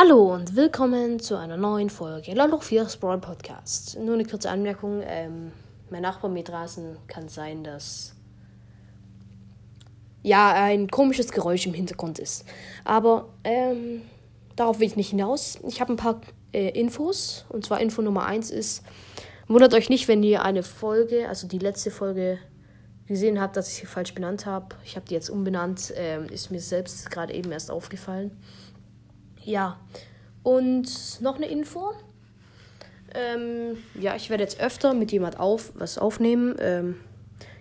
Hallo und willkommen zu einer neuen Folge Lolo 4 Sprawl Podcast. Nur eine kurze Anmerkung: ähm, Mein Nachbar mit Rasen kann sein, dass ja ein komisches Geräusch im Hintergrund ist. Aber ähm, darauf will ich nicht hinaus. Ich habe ein paar äh, Infos. Und zwar Info Nummer 1 ist: Wundert euch nicht, wenn ihr eine Folge, also die letzte Folge, gesehen habt, dass ich sie falsch benannt habe. Ich habe die jetzt umbenannt. Ähm, ist mir selbst gerade eben erst aufgefallen. Ja, und noch eine Info. Ähm, ja, ich werde jetzt öfter mit jemand auf, was aufnehmen. Ähm,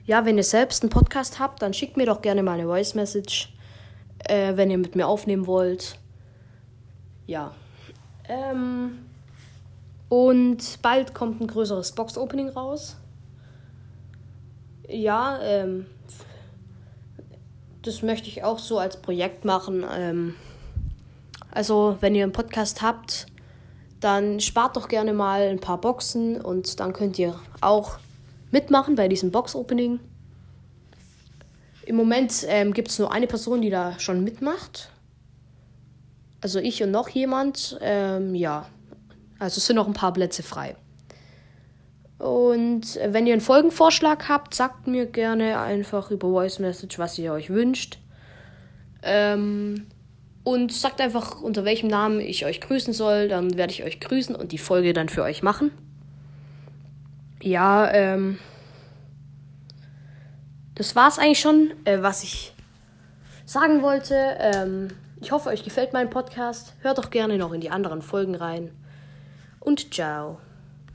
ja, wenn ihr selbst einen Podcast habt, dann schickt mir doch gerne mal eine Voice Message, äh, wenn ihr mit mir aufnehmen wollt. Ja. Ähm, und bald kommt ein größeres Box-Opening raus. Ja, ähm, das möchte ich auch so als Projekt machen. Ähm, also, wenn ihr einen Podcast habt, dann spart doch gerne mal ein paar Boxen und dann könnt ihr auch mitmachen bei diesem Box-Opening. Im Moment ähm, gibt es nur eine Person, die da schon mitmacht. Also ich und noch jemand. Ähm, ja, also es sind noch ein paar Plätze frei. Und wenn ihr einen Folgenvorschlag habt, sagt mir gerne einfach über Voice Message, was ihr euch wünscht. Ähm, und sagt einfach, unter welchem Namen ich euch grüßen soll. Dann werde ich euch grüßen und die Folge dann für euch machen. Ja, ähm. Das war es eigentlich schon, äh, was ich sagen wollte. Ähm, ich hoffe, euch gefällt mein Podcast. Hört doch gerne noch in die anderen Folgen rein. Und ciao.